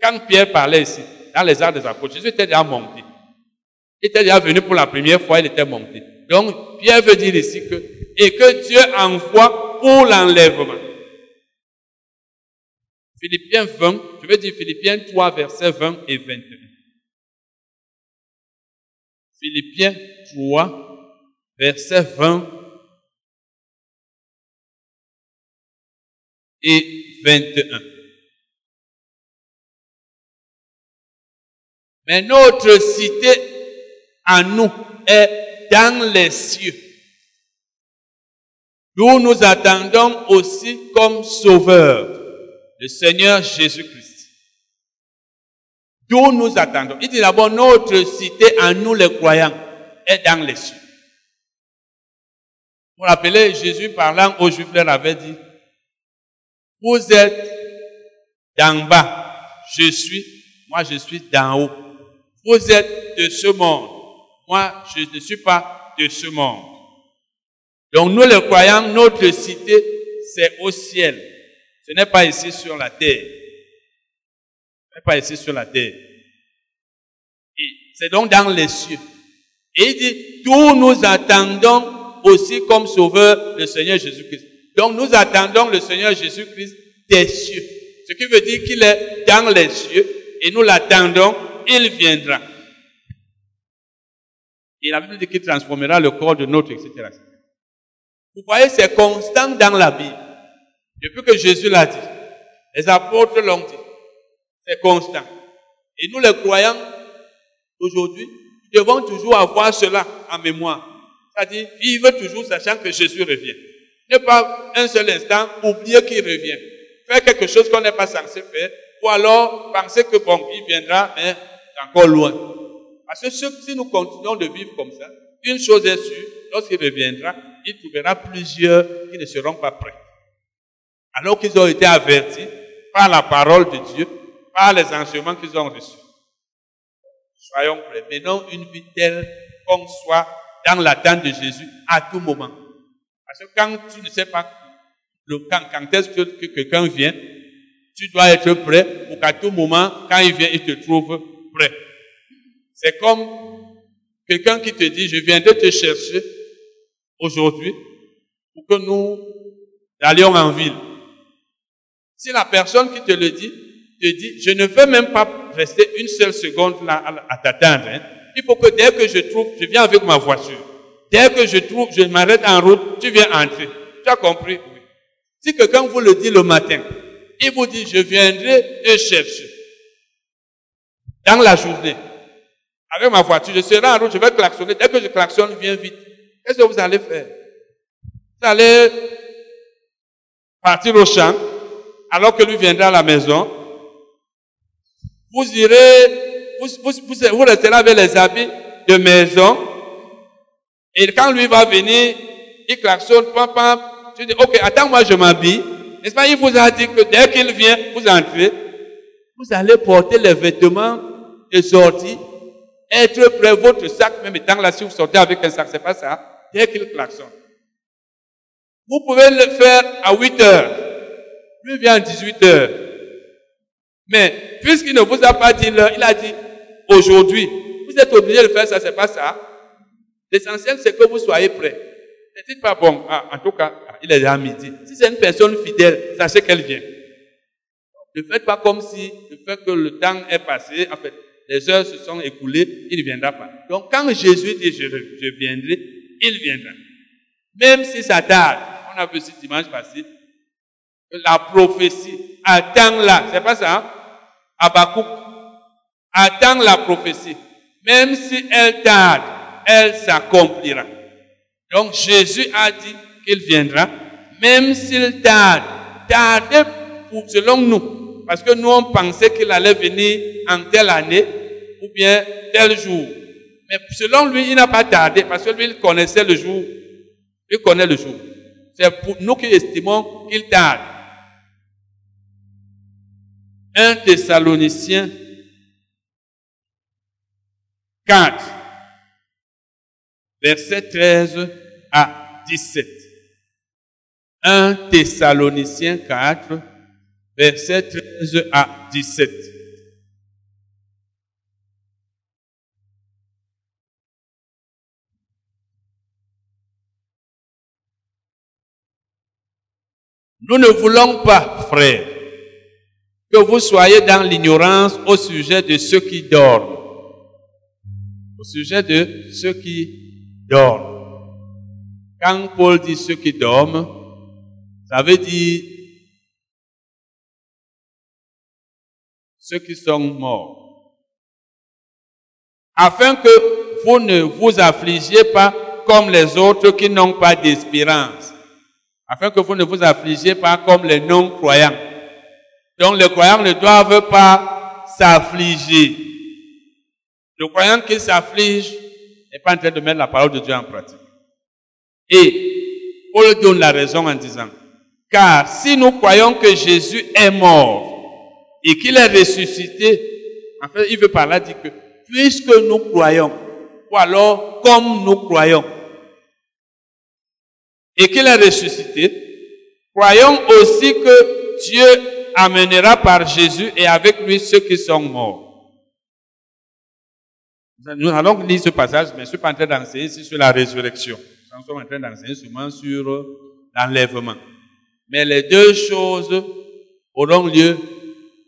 Quand Pierre parlait ici, dans les arts des apôtres, Jésus était déjà monté. Il était déjà venu pour la première fois, il était monté. Donc, Pierre veut dire ici que, et que Dieu envoie pour l'enlèvement. Philippiens 20, je veux dire Philippiens 3, versets 20 et 21. Philippiens 3, versets 20 et 21. Mais notre cité à nous est dans les cieux, Nous nous attendons aussi comme sauveur le Seigneur Jésus-Christ. D'où nous attendons. Il dit d'abord, notre cité à nous les croyants est dans les cieux. Vous vous rappelez, Jésus parlant aux Juifs leur avait dit, vous êtes d'en bas, je suis, moi je suis d'en haut. Vous êtes de ce monde, moi je ne suis pas de ce monde. Donc nous les croyants, notre cité, c'est au ciel. Ce n'est pas ici sur la terre. Ce n'est pas ici sur la terre. C'est donc dans les cieux. Et il dit, tous nous attendons aussi comme sauveur le Seigneur Jésus-Christ. Donc nous attendons le Seigneur Jésus-Christ des cieux. Ce qui veut dire qu'il est dans les cieux et nous l'attendons, il viendra. Et la Bible dit qu'il transformera le corps de notre, etc. Vous voyez, c'est constant dans la Bible. Depuis que Jésus l'a dit, les apôtres l'ont dit, c'est constant. Et nous les croyants, aujourd'hui, devons toujours avoir cela en mémoire. C'est-à-dire vivre toujours sachant que Jésus revient. Ne pas un seul instant oublier qu'il revient. Faire quelque chose qu'on n'est pas censé faire, ou alors penser que bon, il viendra, mais encore loin. Parce que si nous continuons de vivre comme ça, une chose est sûre, lorsqu'il reviendra, il trouvera plusieurs qui ne seront pas prêts. Alors qu'ils ont été avertis par la parole de Dieu, par les enseignements qu'ils ont reçus. Soyons prêts. Menons une vie telle qu'on soit dans l'attente de Jésus à tout moment. Parce que quand tu ne sais pas le, quand, quand est-ce que, que quelqu'un vient, tu dois être prêt pour qu'à tout moment, quand il vient, il te trouve prêt. C'est comme quelqu'un qui te dit, je viendrai te chercher aujourd'hui pour que nous allions en ville. Si la personne qui te le dit, te dit, je ne veux même pas rester une seule seconde là à, t'attendre. Hein. Il faut que dès que je trouve, je viens avec ma voiture. Dès que je trouve, je m'arrête en route, tu viens entrer. Tu as compris? Oui. Si quelqu'un vous le dit le matin, il vous dit, je viendrai te chercher. Dans la journée, avec ma voiture, je serai en route, je vais klaxonner. Dès que je klaxonne, viens vite. Qu'est-ce que vous allez faire? Vous allez partir au champ, alors que lui viendra à la maison, vous irez, vous, vous, vous, resterez avec les habits de maison, et quand lui va venir, il klaxonne, pam, pam, tu dis, ok, attends-moi, je m'habille. N'est-ce pas, il vous a dit que dès qu'il vient, vous entrez, vous allez porter les vêtements de sortie, être prêt, votre sac, même étant là, si vous sortez avec un sac, c'est pas ça, dès qu'il klaxonne. Vous pouvez le faire à 8 heures. Lui vient à 18 heures. Mais, puisqu'il ne vous a pas dit l'heure, il a dit aujourd'hui. Vous êtes obligé de faire ça, c'est pas ça. L'essentiel, c'est que vous soyez prêts. Ne dites pas, bon, ah, en tout cas, il est déjà midi. Si c'est une personne fidèle, sachez qu'elle vient. Ne faites pas comme si le fait que le temps est passé, en fait, les heures se sont écoulées, il ne viendra pas. Donc, quand Jésus dit je, je viendrai, il viendra. Même si ça tarde, on a vu ce dimanche passé, la prophétie. Attends-la. C'est pas ça? Hein? Abakouk. Attends la prophétie. Même si elle tarde, elle s'accomplira. Donc Jésus a dit qu'il viendra, même s'il tarde. Tarde pour, selon nous. Parce que nous, on pensait qu'il allait venir en telle année ou bien tel jour. Mais selon lui, il n'a pas tardé parce que lui, il connaissait le jour. Il connaît le jour. C'est pour nous qui estimons qu'il tarde. 1 Thessaloniciens 4, versets 13 à 17. 1 Thessaloniciens 4, versets 13 à 17. Nous ne voulons pas, frères, que vous soyez dans l'ignorance au sujet de ceux qui dorment, au sujet de ceux qui dorment. Quand Paul dit ceux qui dorment, ça veut dire ceux qui sont morts. Afin que vous ne vous affligiez pas comme les autres qui n'ont pas d'espérance. Afin que vous ne vous affligiez pas comme les non-croyants. Donc les croyants ne doivent pas s'affliger. Le croyant qui s'afflige n'est pas en train de mettre la parole de Dieu en pratique. Et Paul donne la raison en disant, car si nous croyons que Jésus est mort et qu'il est ressuscité, en fait, il veut par là dire que puisque nous croyons, ou alors comme nous croyons, et qu'il est ressuscité, croyons aussi que Dieu amènera par Jésus et avec lui ceux qui sont morts. Nous allons lire ce passage, mais je ne suis pas en train d'enseigner ici sur la résurrection. Nous sommes en train d'enseigner seulement sur l'enlèvement. Mais les deux choses auront lieu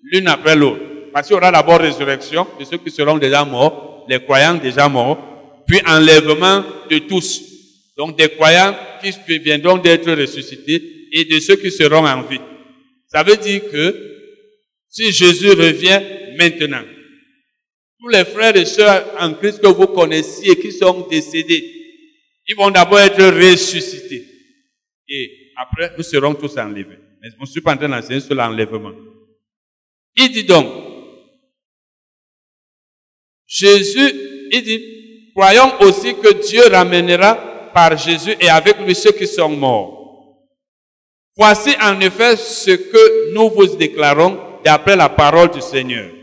l'une après l'autre. Parce qu'il y aura d'abord résurrection de ceux qui seront déjà morts, les croyants déjà morts, puis enlèvement de tous. Donc des croyants qui viendront d'être ressuscités et de ceux qui seront en vie. Ça veut dire que si Jésus revient maintenant, tous les frères et sœurs en Christ que vous connaissiez qui sont décédés, ils vont d'abord être ressuscités. Et après, nous serons tous enlevés. Mais je ne suis pas en train d'enseigner sur l'enlèvement. Il dit donc, Jésus, il dit, croyons aussi que Dieu ramènera par Jésus et avec lui ceux qui sont morts. Voici en effet ce que nous vous déclarons d'après la parole du Seigneur.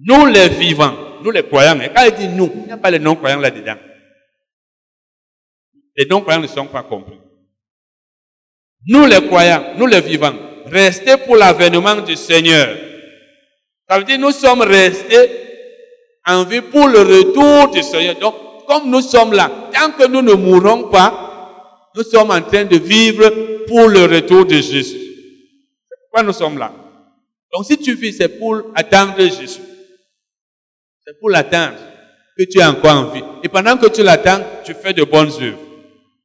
Nous les vivants, nous les croyants, et quand il dit nous, il n'y a pas les non-croyants là-dedans. Les non-croyants ne sont pas compris. Nous les croyants, nous les vivants, restez pour l'avènement du Seigneur. Ça veut dire nous sommes restés en vie pour le retour du Seigneur. Donc, comme nous sommes là, tant que nous ne mourrons pas, nous sommes en train de vivre pour le retour de Jésus. Pourquoi nous sommes là Donc si tu vis, c'est pour attendre Jésus. C'est pour l'attendre que tu es encore en vie. Et pendant que tu l'attends, tu fais de bonnes œuvres.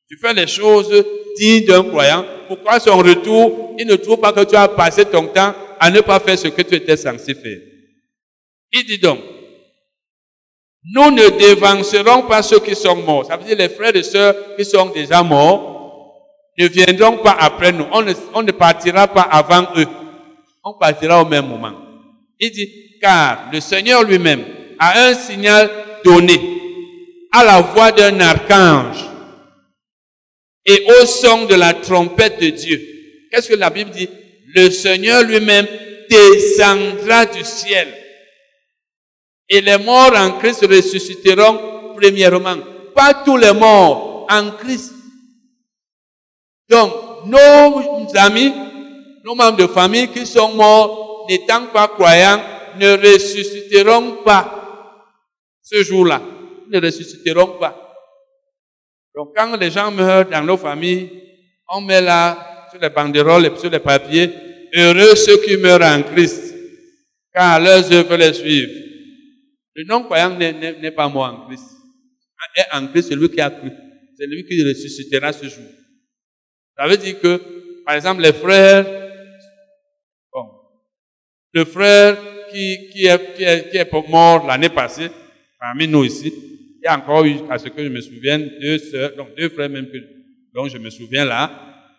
Tu fais les choses dignes d'un croyant. Pourquoi son retour, il ne trouve pas que tu as passé ton temps à ne pas faire ce que tu étais censé faire? Il dit donc, nous ne dévancerons pas ceux qui sont morts. Ça veut dire les frères et sœurs qui sont déjà morts ne viendront pas après nous. On ne, on ne partira pas avant eux. On partira au même moment. Il dit, car le Seigneur lui-même a un signal donné à la voix d'un archange et au son de la trompette de Dieu. Qu'est-ce que la Bible dit? Le Seigneur lui-même descendra du ciel et les morts en Christ ressusciteront premièrement. Pas tous les morts en Christ. Donc, nos amis, nos membres de famille qui sont morts, n'étant pas croyants, ne ressusciteront pas ce jour-là. Ne ressusciteront pas. Donc, quand les gens meurent dans nos familles, on met là, sur les banderoles et sur les papiers, heureux ceux qui meurent en Christ, car leurs œuvres les suivent. Le non-croyant n'est pas mort en Christ. Est en Christ celui qui a cru. C'est lui qui ressuscitera ce jour. Ça veut dire que, par exemple, les frères, bon, le frère qui est mort l'année passée, parmi nous ici, il y a encore eu, à ce que je me souvienne, deux sœurs, donc deux frères même que, dont je me souviens là,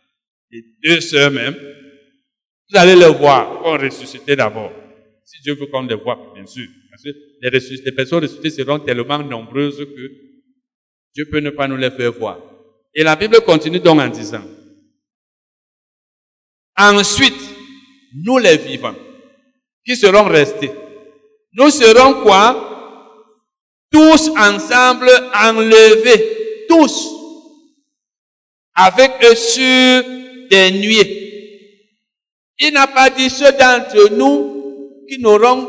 et deux sœurs même. Vous allez les voir, on ressusciter d'abord. Si Dieu veut qu'on les voit, bien sûr. Parce que les, personnes ressuscitées seront tellement nombreuses que Dieu peut ne pas nous les faire voir. Et la Bible continue donc en disant, ensuite, nous les vivants, qui serons restés, nous serons quoi? Tous ensemble enlevés, tous, avec eux sur des nuées. Il n'a pas dit ceux d'entre nous qui n'auront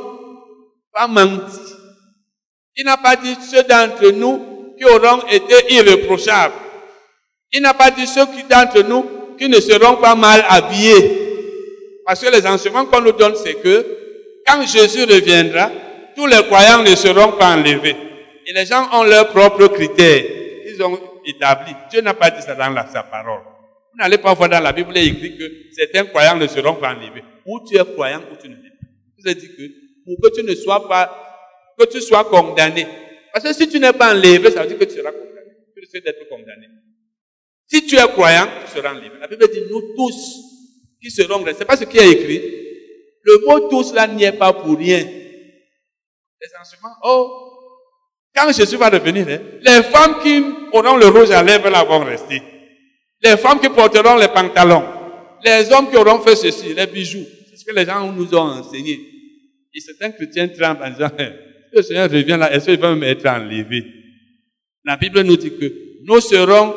pas menti. Il n'a pas dit ceux d'entre nous qui auront été irréprochables. Il n'a pas dit ceux d'entre nous qui ne seront pas mal habillés. Parce que les enseignements qu'on nous donne, c'est que quand Jésus reviendra, tous les croyants ne seront pas enlevés. Et les gens ont leurs propres critères. Ils ont établi. Dieu n'a pas dit ça dans sa parole. Vous n'allez pas voir dans la Bible écrit que certains croyants ne seront pas enlevés. Ou tu es croyant ou tu ne l'es pas. Vous ai dit que pour que tu ne sois pas, que tu sois condamné. Parce que si tu n'es pas enlevé, ça veut dire que tu seras condamné. Tu risques d'être condamné. Si tu es croyant, tu seras enlevé. La Bible dit nous tous qui seront restés. C'est pas ce qui est écrit. Le mot tous là n'y est pas pour rien. Les oh, quand Jésus va revenir, hein, les femmes qui auront le rouge à lèvres là vont rester. Les femmes qui porteront les pantalons. Les hommes qui auront fait ceci, les bijoux. C'est ce que les gens nous ont enseigné. Et certains chrétiens tremblent en disant, hein, le Seigneur revient là, est-ce qu'il va me être enlevé? La Bible nous dit que nous serons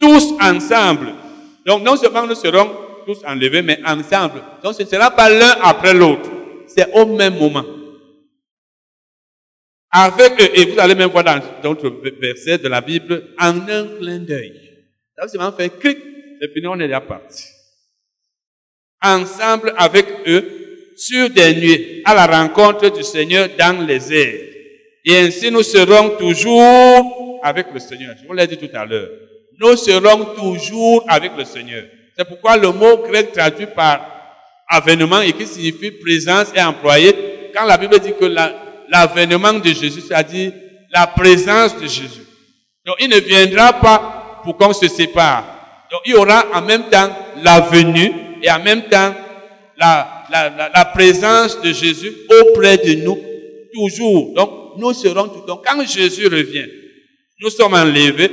tous ensemble. Donc non seulement nous serons tous enlevés, mais ensemble. Donc ce ne sera pas l'un après l'autre. C'est au même moment. Avec eux, et vous allez même voir dans d'autres versets de la Bible, en un clin d'œil. Ça c'est fait clic, et puis on est déjà parti. Ensemble avec eux, sur des nuées, à la rencontre du Seigneur dans les airs. Et ainsi nous serons toujours avec le Seigneur. Je vous l'ai dit tout à l'heure. Nous serons toujours avec le Seigneur. C'est pourquoi le mot grec traduit par avènement et qui signifie présence est employé quand la Bible dit que l'avènement de Jésus, c'est-à-dire la présence de Jésus. Donc il ne viendra pas pour qu'on se sépare. Donc il y aura en même temps la venue et en même temps la, la, la, présence de Jésus auprès de nous, toujours. Donc nous serons tout. Donc quand Jésus revient, nous sommes enlevés,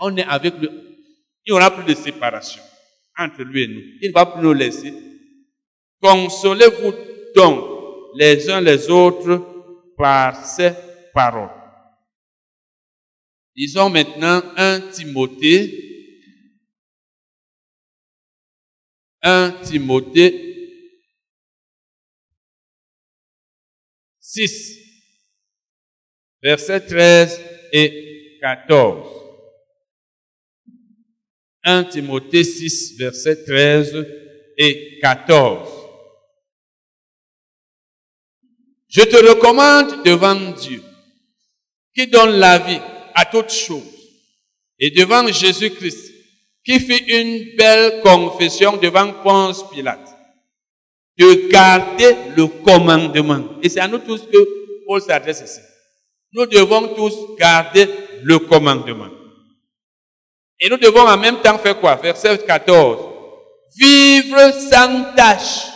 on est avec lui. Il n'y aura plus de séparation entre lui et nous. Il ne va plus nous laisser. Consolez-vous donc les uns les autres par ces paroles. Disons maintenant un Timothée. Un Timothée 6, versets 13 et 14. 1 Timothée 6, versets 13 et 14. Je te recommande devant Dieu, qui donne la vie à toutes choses, et devant Jésus-Christ, qui fit une belle confession devant Ponce Pilate, de garder le commandement. Et c'est à nous tous que Paul s'adresse ici. Nous devons tous garder le commandement. Et nous devons en même temps faire quoi? Verset 14. Vivre sans tâche,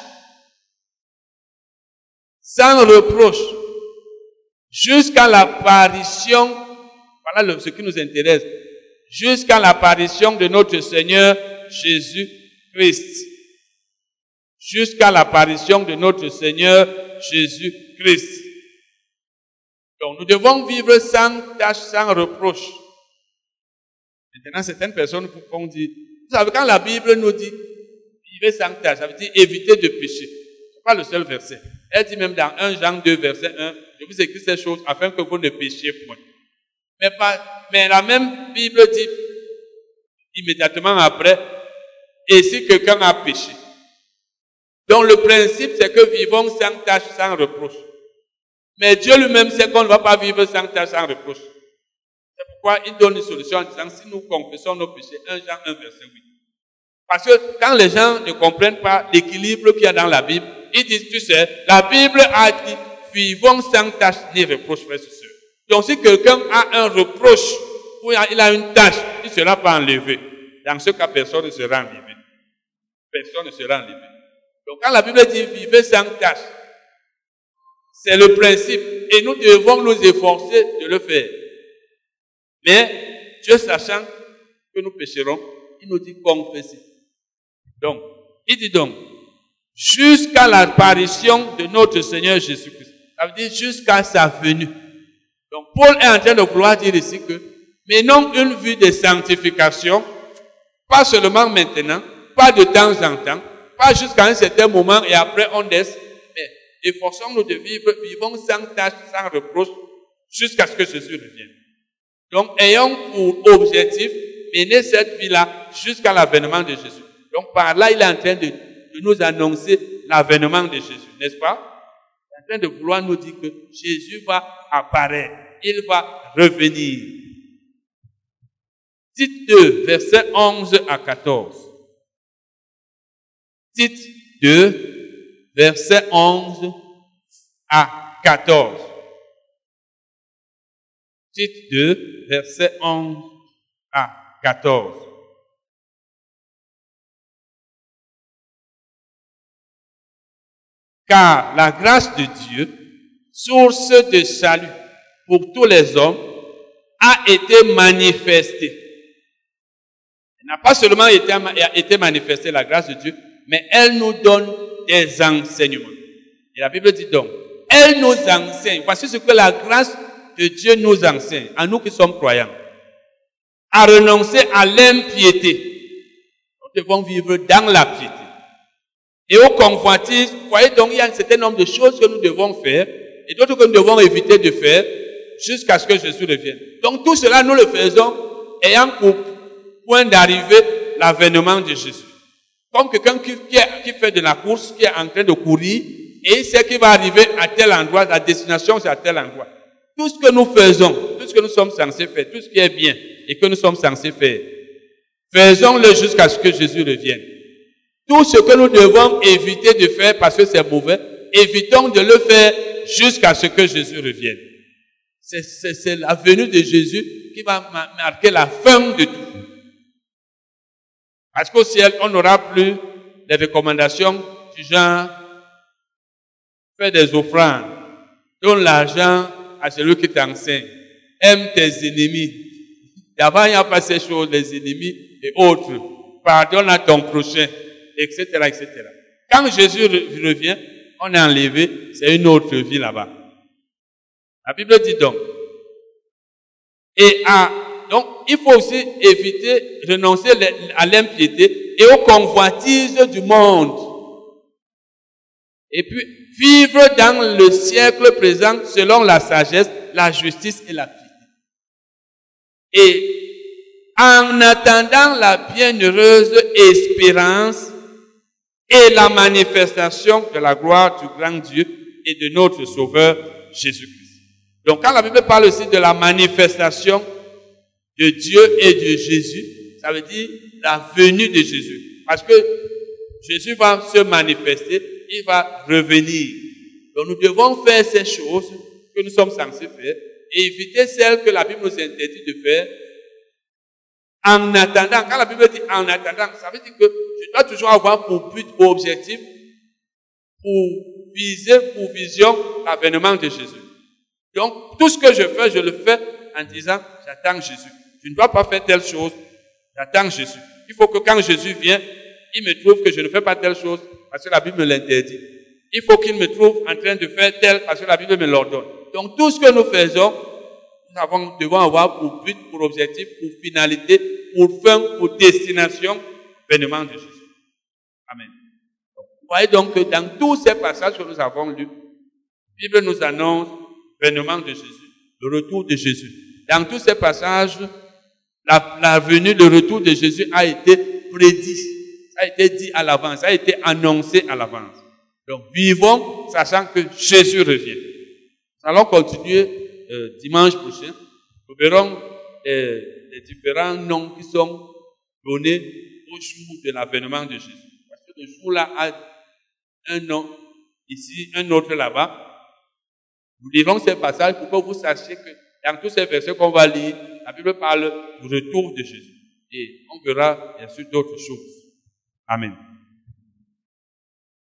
sans reproche, jusqu'à l'apparition, voilà ce qui nous intéresse, jusqu'à l'apparition de notre Seigneur Jésus-Christ. Jusqu'à l'apparition de notre Seigneur Jésus-Christ. Donc nous devons vivre sans tâche, sans reproche. Maintenant, certaines personnes vont dire, vous savez, quand la Bible nous dit vivez sans tâche, ça veut dire éviter de pécher. Ce n'est pas le seul verset. Elle dit même dans 1 Jean 2, verset 1, je vous écris ces choses afin que vous ne péchiez point. Mais, pas, mais la même Bible dit immédiatement après, et si quelqu'un a péché. Donc le principe, c'est que vivons sans tâche, sans reproche. Mais Dieu lui-même sait qu'on ne va pas vivre sans tâche, sans reproche. C'est pourquoi il donne une solution en disant, si nous confessons nos péchés, 1 Jean 1, verset 8. Parce que quand les gens ne comprennent pas l'équilibre qu'il y a dans la Bible, ils disent, tu sais, la Bible a dit, vivons sans tâche ni reproche, frères et sœurs. Donc si quelqu'un a un reproche, ou il a une tâche, il ne sera pas enlevé. Dans ce cas, personne ne sera enlevé. Personne ne sera enlevé. Donc quand la Bible dit vivez sans tâche, c'est le principe. Et nous devons nous efforcer de le faire. Mais Dieu sachant que nous pécherons, il nous dit confesser. Donc, il dit donc, jusqu'à l'apparition de notre Seigneur Jésus-Christ. Ça veut dire jusqu'à sa venue. Donc, Paul est en train de vouloir dire ici que, mais non une vue de sanctification, pas seulement maintenant, pas de temps en temps, pas jusqu'à un certain moment et après on laisse, mais efforçons-nous de vivre, vivons sans tâche, sans reproche, jusqu'à ce que Jésus revienne. Donc, ayons pour objectif, mener cette vie-là jusqu'à l'avènement de Jésus. Donc par là, il est en train de, nous annoncer l'avènement de Jésus, n'est-ce pas? Il est train de vouloir nous dire que Jésus va apparaître, il va revenir. Tite 2, versets 11 à 14. Tite 2, versets 11 à 14. Tite 2, versets 11 à 14. Car la grâce de Dieu, source de salut pour tous les hommes, a été manifestée. Elle n'a pas seulement été, été manifestée la grâce de Dieu, mais elle nous donne des enseignements. Et la Bible dit donc, elle nous enseigne. Voici ce que la grâce de Dieu nous enseigne, à nous qui sommes croyants. À renoncer à l'impiété. Nous devons vivre dans la piété. Et aux convoitises, voyez donc, il y a un certain nombre de choses que nous devons faire et d'autres que nous devons éviter de faire jusqu'à ce que Jésus revienne. Donc tout cela, nous le faisons ayant pour point d'arrivée l'avènement de Jésus. Comme quelqu'un qui, qui, fait de la course, qui est en train de courir, et il sait qu'il va arriver à tel endroit, la destination c'est à tel endroit. Tout ce que nous faisons, tout ce que nous sommes censés faire, tout ce qui est bien et que nous sommes censés faire, faisons-le jusqu'à ce que Jésus revienne. Tout ce que nous devons éviter de faire parce que c'est mauvais, évitons de le faire jusqu'à ce que Jésus revienne. C'est la venue de Jésus qui va marquer la fin de tout. Parce qu'au ciel, on n'aura plus des recommandations du genre fais des offrandes, donne l'argent à celui qui t'enseigne, aime tes ennemis. D'avant, il n'y a pas ces choses, les ennemis et autres. Pardonne à ton prochain, etc., etc. Quand Jésus revient, on est enlevé, c'est une autre vie là-bas. La Bible dit donc. Et donc, il faut aussi éviter, renoncer à l'impiété et aux convoitises du monde. Et puis, vivre dans le siècle présent selon la sagesse, la justice et la piété. Et en attendant la bienheureuse espérance et la manifestation de la gloire du grand Dieu et de notre Sauveur Jésus-Christ. Donc quand la Bible parle aussi de la manifestation de Dieu et de Jésus, ça veut dire la venue de Jésus. Parce que Jésus va se manifester, il va revenir. Donc nous devons faire ces choses que nous sommes censés faire et éviter celles que la Bible nous interdit de faire en attendant. Quand la Bible dit en attendant, ça veut dire que je dois toujours avoir pour but, pour objectif, pour viser, pour vision l'avènement de Jésus. Donc tout ce que je fais, je le fais en disant j'attends Jésus. Je ne dois pas faire telle chose. J'attends Jésus. Il faut que quand Jésus vient, il me trouve que je ne fais pas telle chose parce que la Bible me l'interdit. Il faut qu'il me trouve en train de faire tel parce que la Bible me l'ordonne. Donc tout ce que nous faisons, nous devons avoir pour but, pour objectif, pour finalité, pour fin, pour destination, l'événement de Jésus. Amen. vous voyez donc que dans tous ces passages que nous avons lus, la Bible nous annonce l'événement de Jésus, le retour de Jésus. Dans tous ces passages, la, venue, le retour de Jésus a été prédit. Ça a été dit à l'avance, ça a été annoncé à l'avance. Donc, vivons sachant que Jésus revient. Nous allons continuer euh, dimanche prochain. Nous verrons euh, les différents noms qui sont donnés au jour de l'avènement de Jésus. Parce que le jour-là a un nom ici, un autre là-bas. Nous lisons ces passages pour que vous sachiez que dans tous ces versets qu'on va lire, la Bible parle du retour de Jésus. Et on verra bien sûr d'autres choses. Amen.